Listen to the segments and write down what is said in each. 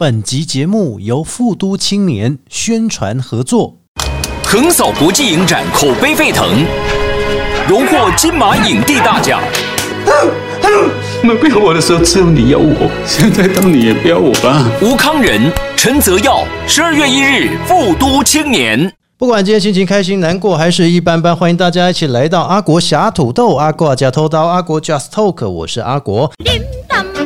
本集节目由富都青年宣传合作。横扫国际影展，口碑沸腾，荣获金马影帝大奖。没不要我的时候，只有你要我。现在当你也不要我吧。吴康仁、陈泽耀，十二月一日，富都青年。不管今天心情开心、难过还是一般般，欢迎大家一起来到阿国侠土豆、阿国加偷刀、阿国 Just Talk，我是阿国。điểm tâm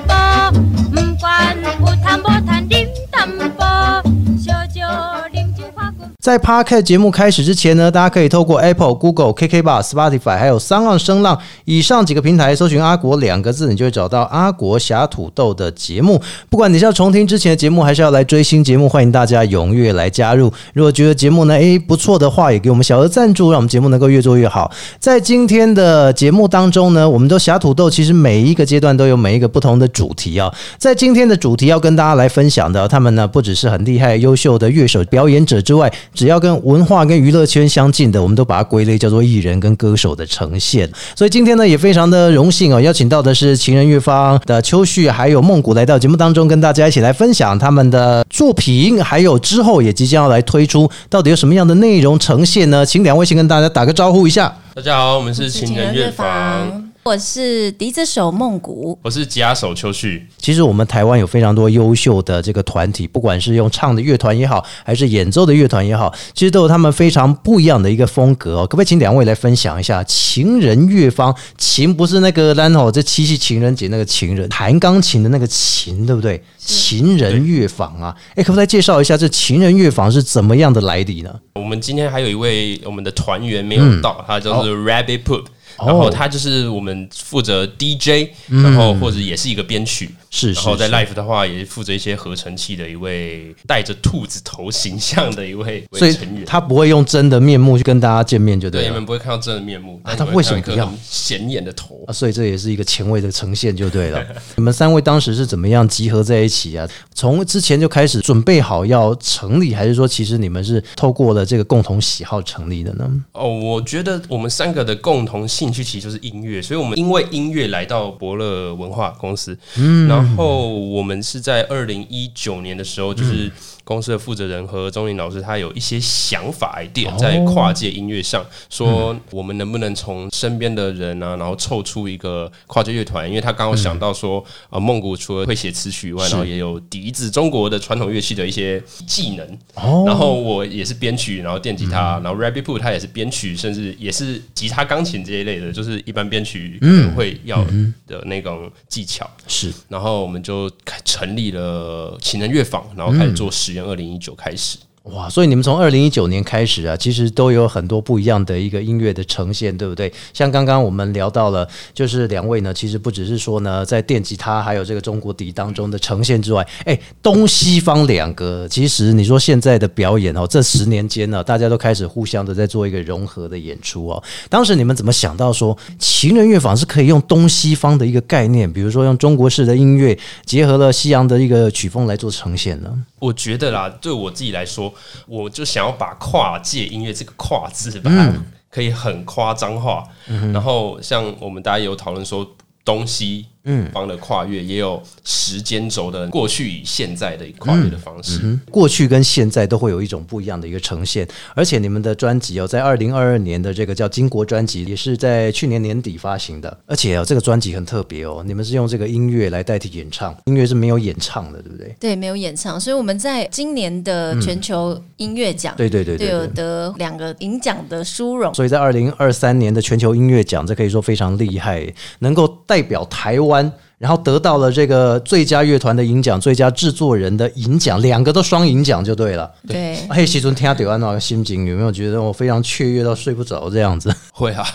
在 Podcast 节目开始之前呢，大家可以透过 Apple、Google、KKB、Spotify 还有三浪声浪以上几个平台搜寻“阿国”两个字，你就会找到阿国侠土豆的节目。不管你是要重听之前的节目，还是要来追新节目，欢迎大家踊跃来加入。如果觉得节目呢，诶不错的话，也给我们小额赞助，让我们节目能够越做越好。在今天的节目当中呢，我们都侠土豆其实每一个阶段都有每一个不同的主题啊。在今天的主题要跟大家来分享的，他们呢不只是很厉害、优秀的乐手、表演者之外，只要跟文化跟娱乐圈相近的，我们都把它归类叫做艺人跟歌手的呈现。所以今天呢，也非常的荣幸哦，邀请到的是情人乐坊的秋旭还有梦谷来到节目当中，跟大家一起来分享他们的作品，还有之后也即将要来推出，到底有什么样的内容呈现呢？请两位先跟大家打个招呼一下。大家好，我们是情人乐坊，，我是笛子手梦谷。我是吉他手秋旭。其实我们台湾有非常多优秀的这个团体，不管是用唱的乐团也好，还是演奏的乐团也好，其实都有他们非常不一样的一个风格哦。可不可以请两位来分享一下情人乐坊？情不是那个然后这七夕情人节那个情人，弹钢琴的那个琴，对不对？情人乐坊啊，哎，可不可以介绍一下这情人乐坊是怎么样的来历呢？我们今天还有一位我们的团员没有到，他叫做 Rabbit Poop，、然后他就是我们负责 DJ，、然后或者也是一个编曲，是然后在 Life 的话也是负责一些合成器的一位带着兔子头形象的一位所以成员。他不会用真的面目去跟大家见面，就对，对了你们。不会看到真的面目，啊他为什么不要显眼的头啊，？所以这也是一个前卫的呈现，就对了。你们三位当时是怎么样集合在一起啊？从之前就开始准备好要成立，还是说其实你们是透过了这个共同喜好成立的呢？哦，我觉得我们三个的共同兴趣其实就是音乐，所以我们因为音乐来到伯乐文化公司。嗯，然后我们是在二零一九年的时候，就是公司的负责人和钟林老师他有一些想法 idea 在跨界音乐上，说我们能不能从身边的人啊，然后凑出一个跨界乐团，因为他刚好想到说，呃，梦谷除了会写词曲以外，然后也有笛子，中国的传统乐器的一些技能。哦。然后我也是编曲，然后电吉他，然后 Rabbit Poo 他也是编曲，甚至也是吉他、钢琴这一类的，就是一般编曲会要的那种技巧。是。然后我们就开成立了情人乐坊，然后开始做实间。二零一九开始，哇，所以你们从二零一九年开始啊，其实都有很多不一样的一个音乐的呈现，对不对？像刚刚我们聊到了，就是两位呢，其实不只是说呢，在电吉他还有这个中国笛当中的呈现之外，哎，东西方两个，其实你说现在的表演哦，这十年间呢，大家都开始互相的在做一个融合的演出哦。当时你们怎么想到说情人乐坊是可以用东西方的一个概念，比如说用中国式的音乐结合了西洋的一个曲风来做呈现呢？我觉得啦，对我自己来说，我就想要把跨界音乐这个“跨”字，把它可以很夸张化。然后像我们大家也有讨论说，东西嗯方的跨越，也有时间轴的过去与现在的跨越的方式。过去跟现在都会有一种不一样的一个呈现，而且你们的专辑哦，在二零二二年的这个叫金国专辑，也是在去年年底发行的，而且哦，这个专辑很特别哦，你们是用这个音乐来代替演唱，音乐是没有演唱的，对不对？对，没有演唱，所以我们在今年的全球音乐奖，对对对对有对。得两个银奖的殊荣。所以在二零二三年的全球音乐奖，这可以说非常厉害，能够代表台湾。然后得到了这个最佳乐团的银奖、最佳制作人的银奖，两个都双银奖就对了。对，嘿，其中听到安那个心情有没有觉得我非常雀跃到睡不着这样子？会啊，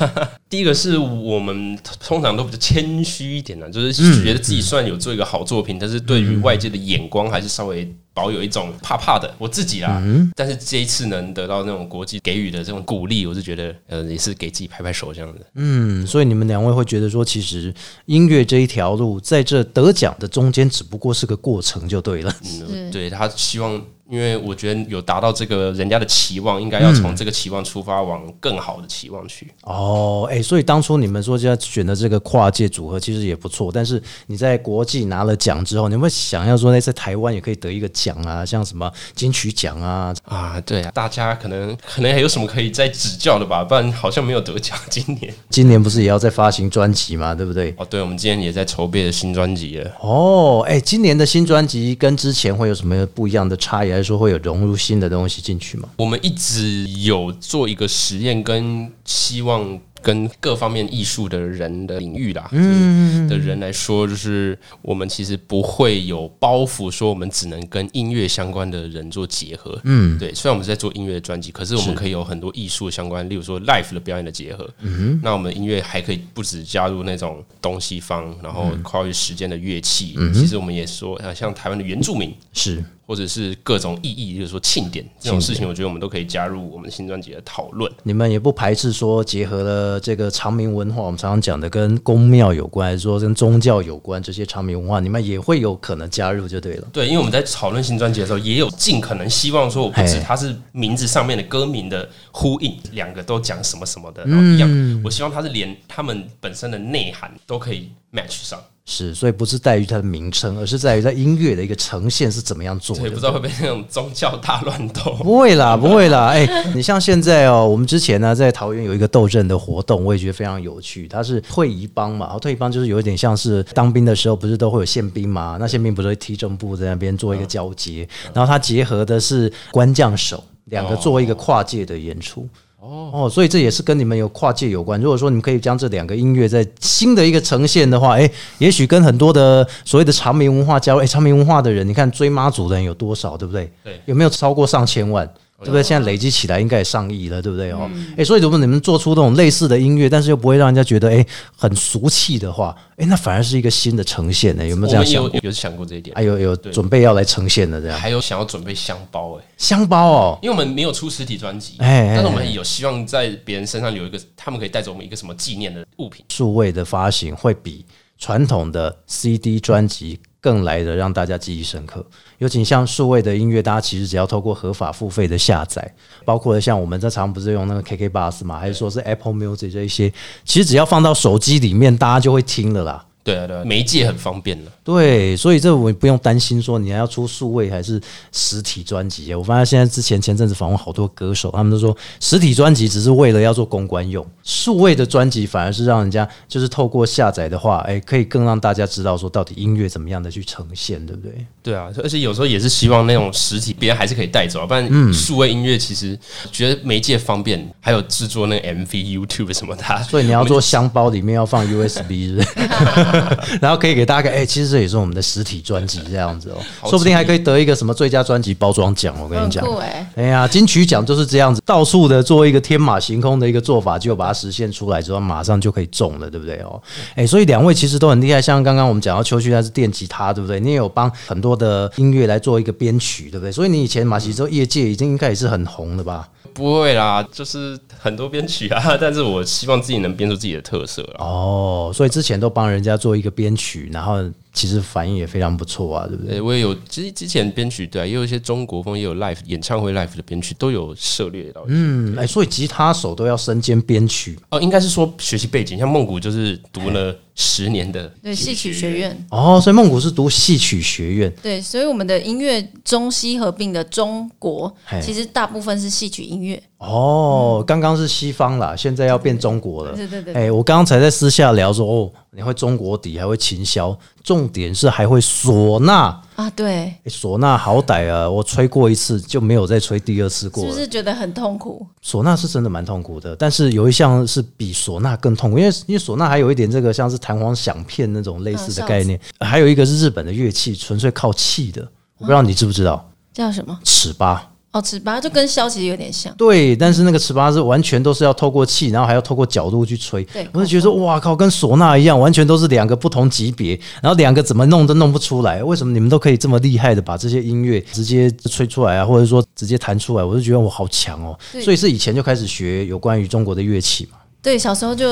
第一个是我们通常都比较谦虚一点呢、就是觉得自己虽然有做一个好作品，但是对于外界的眼光还是稍微保有一种怕怕的。我自己啦，但是这一次能得到那种国际给予的这种鼓励，我是觉得呃也是给自己拍拍手这样的。嗯，所以你们两位会觉得说，其实音乐这一条路，在这得奖的中间，只不过是个过程就对了。嗯，对他希望因为我觉得有达到这个人家的期望，应该要从这个期望出发，往更好的期望去。哦，哎、所以当初你们说要选的这个跨界组合其实也不错，但是你在国际拿了奖之后，你会想要说，那，在台湾也可以得一个奖啊，像什么金曲奖啊，啊，对啊，大家可能可能还有什么可以再指教的吧？不然好像没有得奖。今年 今年不是也要再发行专辑嘛，对不对？哦，对，我们今年也在筹备的新专辑了。哦，哎、今年的新专辑跟之前会有什么不一样的差异，还是说会有融入新的东西进去吗？我们一直有做一个实验，跟希望跟各方面艺术的人的领域啦，嗯，的人来说，就是我们其实不会有包袱，说我们只能跟音乐相关的人做结合。嗯，对。虽然我们是在做音乐的专辑，可是我们可以有很多艺术相关，例如说 l i f e 的表演的结合。嗯，那我们音乐还可以不止加入那种东西方，然后跨越时间的乐器。嗯其实我们也说，啊，像台湾的原住民，是或者是各种意义，就是说庆典这种事情，我觉得我们都可以加入我们新专辑的讨论。你们也不排斥说结合了这个长明文化，我们常常讲的跟宫庙有关，还是说跟宗教有关这些长明文化，你们也会有可能加入就对了。对，因为我们在讨论新专辑的时候，也有尽可能希望说，我不止它是名字上面的歌名的呼应，两个都讲什么什么的，然后一样。我希望它是连他们本身的内涵都可以 match 上。是，所以不是在于它的名称，而是在于在音乐的一个呈现是怎么样做的。对，不知道会不会那种宗教大乱斗。不会啦，不会啦。哎、你像现在哦，我们之前呢在桃园有一个斗阵的活动，我也觉得非常有趣。它是退役帮嘛，然后退役帮就是有一点像是当兵的时候，不是都会有宪兵嘛？那宪兵不是会踢正步在那边做一个交接，然后它结合的是官将手，两个做一个跨界的演出。哦，所以这也是跟你们有跨界有关。如果说你们可以将这两个音乐在新的一个呈现的话，哎，也许跟很多的所谓的长明文化加入，哎，长明文化的人，你看追妈祖的人有多少，对不对？对有没有超过上千万？对不对？现在累积起来应该也上亿了，对不对哦？哎、所以如果你们做出这种类似的音乐，但是又不会让人家觉得哎很俗气的话，哎，那反而是一个新的呈现呢。有没有这样想有？有想过这一点还，有有准备要来呈现的这样还有想要准备香包哎、香包哦，因为我们没有出实体专辑，哎哎但是我们有希望在别人身上留一个，他们可以带走我们一个什么纪念的物品。数位的发行会比传统的 CD 专辑更来的让大家记忆深刻。尤其像数位的音乐，大家其实只要透过合法付费的下载，包括像我们这常不是用那个 KK Bus 嘛，还是说是 Apple Music 这一些，其实只要放到手机里面，大家就会听了啦。对啊，对啊，媒介很方便的。对，所以这我不用担心说你还要出数位还是实体专辑。我发现现在之前前阵子访问好多歌手，他们都说实体专辑只是为了要做公关用，数位的专辑反而是让人家就是透过下载的话，哎，可以更让大家知道说到底音乐怎么样的去呈现，对不对？对啊，而且有时候也是希望那种实体别人还是可以带走啊，不然数位音乐其实觉得媒介方便，还有制作那个 MV、YouTube 什么的啊，所以你要做箱包，里面要放 USB，是不是？然后可以给大家看，哎、其实这也是我们的实体专辑这样子哦，好说不定还可以得一个什么最佳专辑包装奖。我跟你讲，酷哎、哎呀，金曲奖就是这样子，到处的做一个天马行空的一个做法，就把它实现出来之后，马上就可以中了，对不对哦？哎、所以两位其实都很厉害，像刚刚我们讲到秋旭他是电吉他，对不对？你也有帮很多的音乐来做一个编曲，对不对？所以你以前马奇之后业界已经应该也是很红的吧？不会啦，就是很多编曲啊，但是我希望自己能编出自己的特色。哦，所以之前都帮人家做一个编曲，然后其实反应也非常不错啊，对不对？对，我也有，其实之前编曲对、啊，也有一些中国风，也有 live 演唱会 live 的编曲都有涉猎到。嗯，嗯，哎、所以吉他手都要身兼编曲哦，应该是说学习背景，像梦古就是读了十年的对，戏曲学院，哦，所以梦古是读戏曲学院，对，所以我们的音乐中西合并的中国，其实大部分是戏曲音乐。哦，刚刚是西方啦，现在要变中国了。对对对哎、我刚刚才在私下聊说，哦，你会中国底，还会琴箫，重点是还会唢呐。啊，对，哎唢呐好歹啊，我吹过一次就没有再吹第二次过了。是不是觉得很痛苦？唢呐是真的蛮痛苦的，但是有一项是比唢呐更痛苦，因为因为唢呐还有一点这个像是弹簧响片那种类似的概念，还有一个是日本的乐器，纯粹靠气的，我不知道你知不知道，叫什么？尺八。哦，尺八就跟箫其实有点像。对，但是那个尺八是完全都是要透过气，然后还要透过角度去吹。对我就觉得说，哇靠，跟唢呐一样，完全都是两个不同级别，然后两个怎么弄都弄不出来。为什么你们都可以这么厉害的把这些音乐直接吹出来啊，或者说直接弹出来？我就觉得我好强哦。所以是以前就开始学有关于中国的乐器嘛。对，小时候就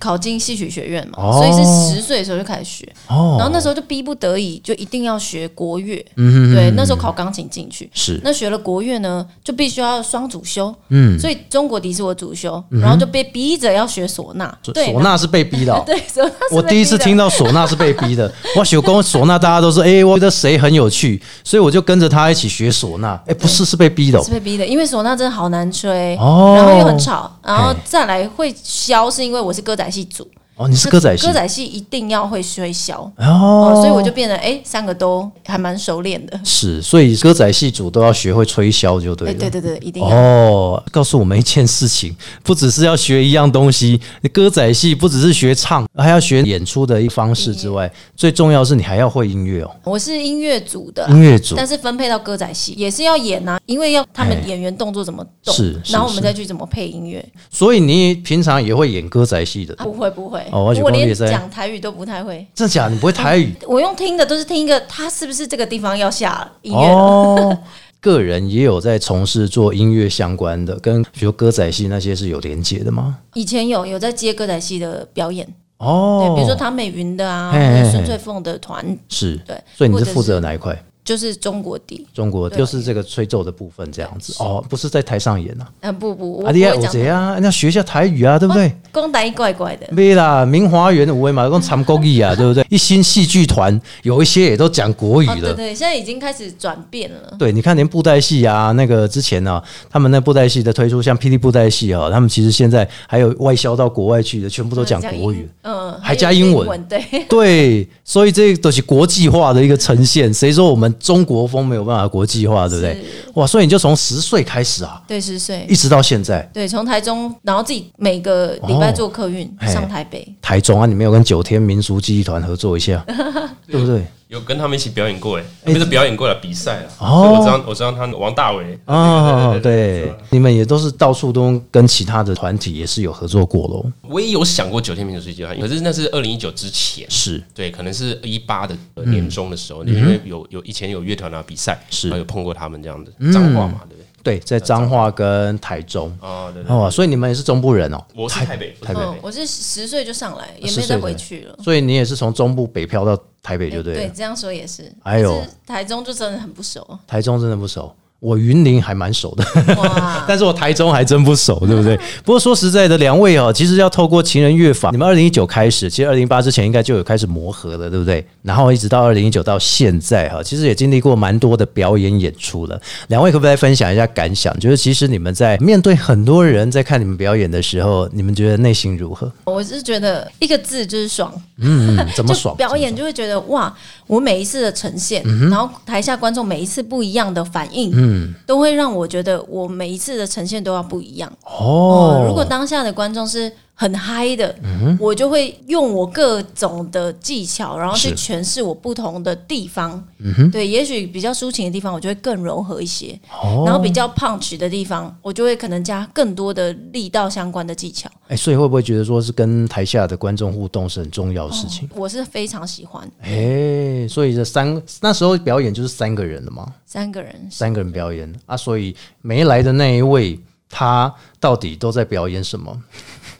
考进戏曲学院嘛，哦所以是十岁的时候就开始学，哦，然后那时候就逼不得已就一定要学国乐，嗯对，那时候考钢琴进去。是那学了国乐呢，就必须要双主修，嗯，所以中国笛是我主修，然后就被逼着要学唢呐。对，唢呐是被逼的哦、对，唢呐是我第一次听到，唢呐是被逼的，我学工唢呐，大家都说，哎、我觉得谁很有趣，所以我就跟着他一起学唢呐。哎、不是，是被逼的哦、是被逼的，因为唢呐真的好难吹，哦然后又很吵，然后再来会消，是因为我是歌仔戏组，哦，你是歌仔戏，歌仔戏一定要会吹箫。哦哦，所以我就变得哎、三个都还蛮熟练的。是，所以歌仔戏组都要学会吹箫就对哎、了。对对对，一定要。哦，告诉我们一件事情，不只是要学一样东西，歌仔戏不只是学唱，还要学演出的一方式之外，最重要是你还要会音乐哦，我是音乐组的，音乐组但是分配到歌仔戏也是要演呐、因为要他们哎演员动作怎么动，是是然后我们再去怎么配音乐。所以你平常也会演歌仔戏的，啊、不会不会，哦我我连讲台语都不太会。真的假的？你不会台语？我用听的都是听一个，他是不是这个地方要下音乐 个人也有在从事做音乐相关的，跟比如歌仔戏那些是有连接的吗？以前有有在接歌仔戏的表演，哦，对，比如说唐美云的啊，嘿嘿嘿或者孙翠凤的团，是，对，所以你是负责哪一块？就是中国底。中国对就是这个吹奏的部分这样子哦，不是在台上演啊。啊不不，我啊，你要不会讲有谁啊？那学一下台语啊，对不对？公台怪怪的。没啦，明华园五位嘛，讲长国语啊，对不对？一新戏剧团有一些也都讲国语哦，对了。对，现在已经开始转变了。对，你看连布袋戏啊，那个之前呢、他们那布袋戏的推出，像霹雳布袋戏啊，他们其实现在还有外销到国外去的，全部都讲国语。嗯，还加英文对，对，所以这都是国际化的一个呈现。谁说我们中国风没有办法国际化，对不对？哇，所以你就从十岁开始啊，对，十岁。一，直到现在，对，从台中，然后自己每个礼拜坐客运嘿上台北，台中啊，你没有跟九天民俗记忆团合作一下，对不对？有跟他们一起表演过哎，不是表演过了比赛了，哦。我知道我知道他王大为哦，对你们也都是到处都跟其他的团体也是有合作过喽。我也有想过九天民主世界，可是那是二零一九之前，是。对，可能是一八的年终的时候，因为有有以前有乐团啊比赛，嗯是有碰过他们这样的脏话嘛，对不对？对，在彰化跟台中。哦，对对，哦，所以你们也是中部人哦，我是台北，台北。嗯，我是十岁就上来，也10没再回去了。所以你也是从中部北漂到台北就对了。对，这样说也是。哎呦。台中就真的很不熟。台中真的不熟，我云林还蛮熟的。但是我台中还真不熟，对不对？不过说实在的，两位哦，其实要透过情人乐坊，你们二零一九开始，其实二零一八之前应该就有开始磨合了，对不对？然后一直到二零一九到现在哈，其实也经历过蛮多的表演演出了。两位可不可以分享一下感想？就是其实你们在面对很多人在看你们表演的时候，你们觉得内心如何？我是觉得一个字就是爽，嗯，嗯怎么 爽？表演就会觉得哇，我每一次的呈现，然后台下观众每一次不一样的反应，嗯，都会让我觉得我每一次的呈现都要不一样。哦，如果当下的观众是很嗨的，我就会用我各种的技巧，然后去诠释我不同的地方。对，也许比较抒情的地方，我就会更柔和一些；哦然后比较 punch 的地方，我就会可能加更多的力道相关的技巧。哎，所以会不会觉得说是跟台下的观众互动是很重要的事情？我是非常喜欢哎、所以这三那时候表演就是三个人的嘛，三个人。三个人表演啊，所以没来的那一位，他到底都在表演什么？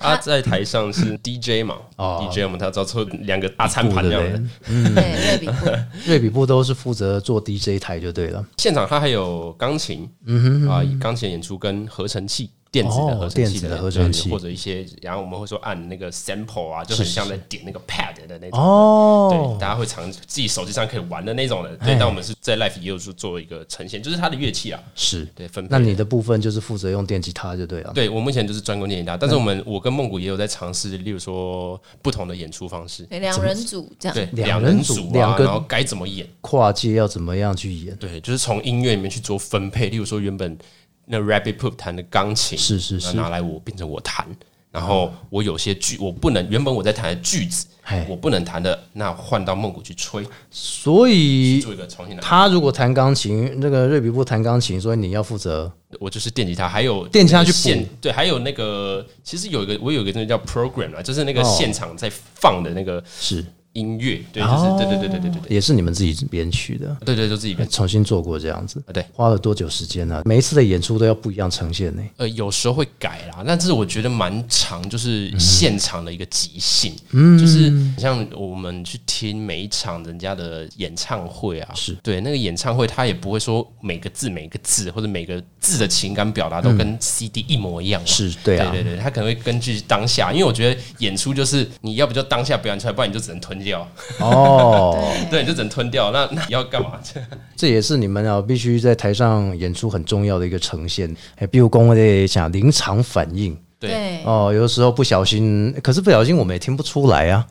他在台上是 DJ 嘛哦，DJ 我们他找出两个大餐盘这样的，对，瑞比布，瑞比布都是负责做 DJ 台就对了。现场他还有钢琴，嗯哼。啊，钢琴演出跟合成器。电子的合成器电子的合成器或者一些，然后我们会说按那个 sample 啊，就很像在点那个 pad 的那种。哦对，，大家会常自己手机上可以玩的那种的。对，但我们是在 live 也有做做一个呈现，就是它的乐器啊，是。对，分配。那你的部分就是负责用电吉他就对了。对我目前就是专攻电吉他，但是我们我跟梦谷也有在尝试，例如说不同的演出方式，对，两人组这样。对，两两人组人组啊，两个然后该怎么演，跨界要怎么样去演？对，就是从音乐里面去做分配。例如说原本那 Rabbit Poop 弹的钢琴，是是是拿来我变成我弹。然后我有些句我不能，原本我在弹的句子，我不能弹的，那换到梦谷去吹，所以做一个重新。他如果弹钢琴，那个瑞比部弹钢琴，所以你要负责我就是电吉他，还有电吉他去现对，还有那个其实有一个我有一个东西叫 program 啊，就是那个哦现场在放的那个是音乐，对，就是对对对对对对对。也是你们自己编曲的，对对，就自己编。重新做过这样子，对。花了多久时间呢、每一次的演出都要不一样呈现呢、呃，有时候会改啦，但是我觉得蛮长，就是现场的一个即兴，嗯，就是像我们去听每一场人家的演唱会啊，是。对那个演唱会，他也不会说每个字每个字或者每个字的情感表达都跟 CD 一模一样嘛，是对啊。对对对，他可能会根据当下，因为我觉得演出就是你要不就当下表演出来，不然你就只能吞掉，哦，对，就只能吞掉，那那你要干嘛？这也是你们啊必须在台上演出很重要的一个呈现。哎，比如讲我得讲临场反应对哦，有的时候不小心，可是不小心我们也听不出来啊。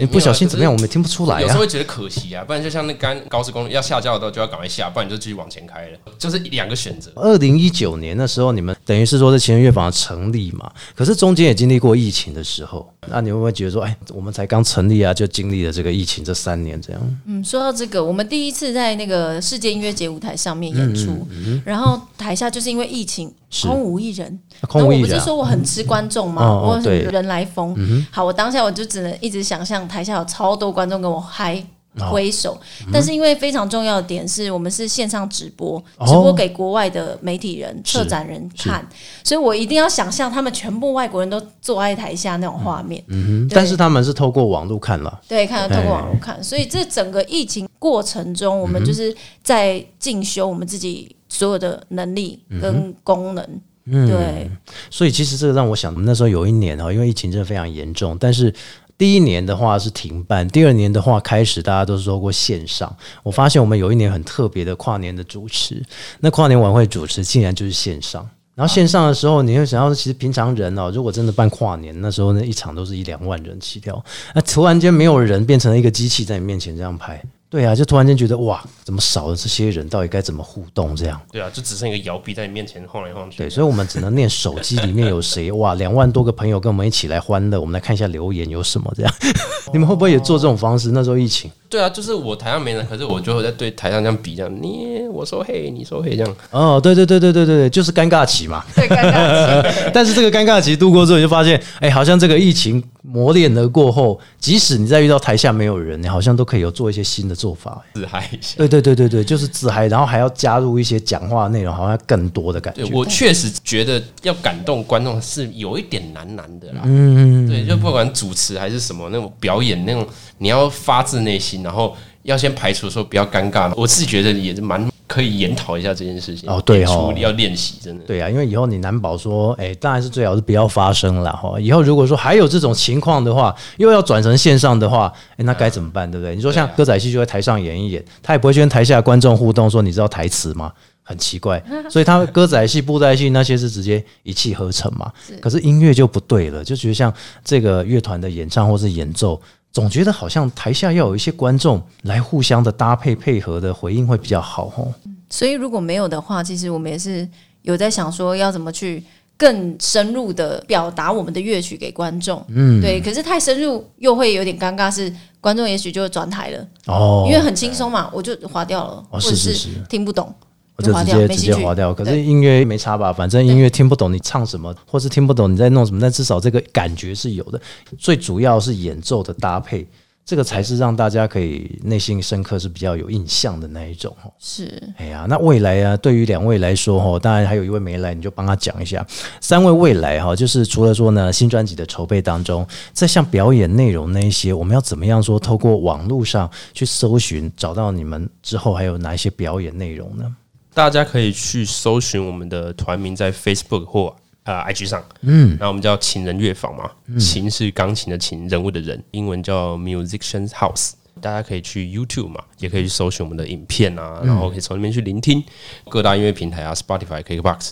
你不小心怎么样，我们也听不出来啊。有时候会觉得可惜啊，不然就像那刚高速公路要下交流道就要赶快下，不然你就继续往前开了，就是两个选择。二零一九年的时候，你们等于是说是情人乐坊成立嘛，可是中间也经历过疫情的时候，那你会不会觉得说，哎，我们才刚成立啊，就经历了这个疫情这三年这样？嗯，说到这个，我们第一次在那个世界音乐节舞台上面演出，然后台下就是因为疫情空无一人，空无一人啊。我不是说我很吃观众嘛，哦哦我很人来疯。好，我当下我就只能一直想象台下有超多观众跟我嗨。哦。挥手，但是因为非常重要的点是我们是线上直播，哦。直播给国外的媒体人、策展人看，所以我一定要想象他们全部外国人都坐在台下那种画面。嗯，哼。但是他们是透过网络看了，对，看透过网络看，所以这整个疫情过程中，我们就是在进修我们自己所有的能力跟功能。嗯对，所以其实这个让我想，我们那时候有一年哈，因为疫情真的非常严重，但是。第一年的话是停办，第二年的话开始大家都是透过线上。我发现我们有一年很特别的跨年的主持，那跨年晚会主持竟然就是线上。然后线上的时候，你会想到，其实平常人哦，如果真的办跨年，那时候那一场都是一两万人起跳，那突然间没有人，变成了一个机器在你面前这样拍，对啊，就突然间觉得哇，怎么少了这些人？到底该怎么互动？这样，对啊，就只剩一个摇臂在你面前晃来晃去。对，所以我们只能念手机里面有谁 哇，两万多个朋友跟我们一起来欢乐，我们来看一下留言有什么这样。你们会不会也做这种方式？那时候疫情对啊，就是我台上没人，可是我就会在对台上这样比，这样你我说嘿，你说嘿，这样。哦，对对对对对对对，就是尴尬期嘛。对，尴尬期。但是这个尴尬期度过之后，你就发现，哎，好像这个疫情磨练了过后，即使你在遇到台下没有人，你好像都可以有做一些新的做法。哎自嗨一下。对对对对对，就是自嗨，然后还要加入一些讲话内容，好像更多的感觉对。我确实觉得要感动观众是有一点难难的啦。嗯，对，就不管主持还是什么那种表演那种，你要发自内心，然后要先排除说比较尴尬。我自己觉得也是蛮可以研讨一下这件事情。哦对演哦出要练习，真的。对啊，因为以后你难保说，哎，当然是最好是不要发生了哈。以后如果说还有这种情况的话，又要转成线上的话，哎，那该怎么办？对不对？你说像歌仔戏就在台上演一演，他也不会去跟台下观众互动，说你知道台词吗？很奇怪，所以他歌仔戏、布袋戏那些是直接一气呵成嘛。可是音乐就不对了，就觉得像这个乐团的演唱或是演奏，总觉得好像台下要有一些观众来互相的搭配配合的回应会比较好哦。所以如果没有的话，其实我们也是有在想说要怎么去更深入的表达我们的乐曲给观众。嗯，对。可是太深入又会有点尴尬，是观众也许就转台了，哦，因为很轻松嘛，我就划掉了，哦或者是听不懂。我就，直接直。接划掉。可是音乐没差吧？反正音乐听不懂你唱什么，或是听不懂你在弄什么，但至少这个感觉是有的。最主要是演奏的搭配，这个才是让大家可以内心深刻是比较有印象的那一种哦。是哎呀，那未来啊，对于两位来说哈，当然还有一位没来，你就帮他讲一下。三位未来哈，就是除了说呢新专辑的筹备当中，在像表演内容那一些，我们要怎么样说，透过网络上去搜寻，找到你们之后还有哪一些表演内容呢？大家可以去搜寻我们的团名在 Facebook 或呃 IG 上，嗯，然后我们叫情人乐坊嘛，琴是钢琴的琴，人物的人，英文叫 Musicians House。大家可以去 YouTube 嘛，也可以去搜寻我们的影片啊，然后可以从那边去聆听各大音乐平台啊，Spotify、KKBox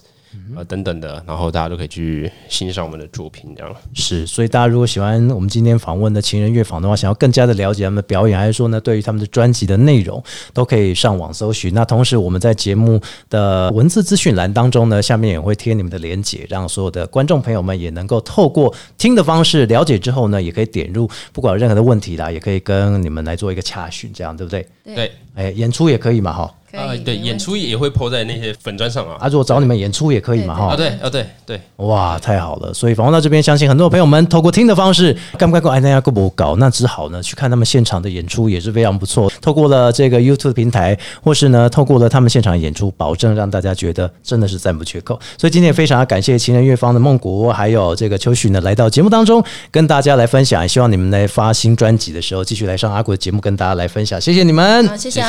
啊等等的，然后大家都可以去欣赏我们的作品，这样。是，所以大家如果喜欢我们今天访问的情人乐坊的话，想要更加的了解他们的表演，还是说呢，对于他们的专辑的内容，都可以上网搜寻。那同时，我们在节目的文字资讯栏当中呢，下面也会贴你们的连接，让所有的观众朋友们也能够透过听的方式了解之后呢，也可以点入，不管有任何的问题啦，也可以跟你们来做一个洽询，这样对不对？对，哎，演出也可以嘛，哈。可以啊，对，演出也会 PO 在那些粉砖上啊。啊，如果找你们演出也可以嘛，哈啊，。对，啊，对，对，哇，太好了！所以访问到这边，相信很多朋友们透过听的方式，干不干过哎，大家够不搞？那只好呢去看他们现场的演出，也是非常不错。透过了这个 YouTube 平台，或是呢透过了他们现场演出，保证让大家觉得真的是赞不绝口。所以今天也非常感谢情人乐坊的梦谷，还有这个秋许呢来到节目当中，跟大家来分享。也希望你们来发新专辑的时候，继续来上阿国的节目，跟大家来分享。谢谢你们。好，谢谢。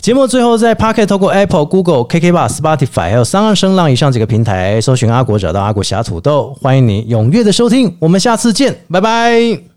节目最后在 Pocket 透过 Apple、Google、KK Bar、Spotify 还有三二声浪以上几个平台搜寻阿国，找到阿国侠土豆，欢迎你踊跃的收听，我们下次见，拜拜。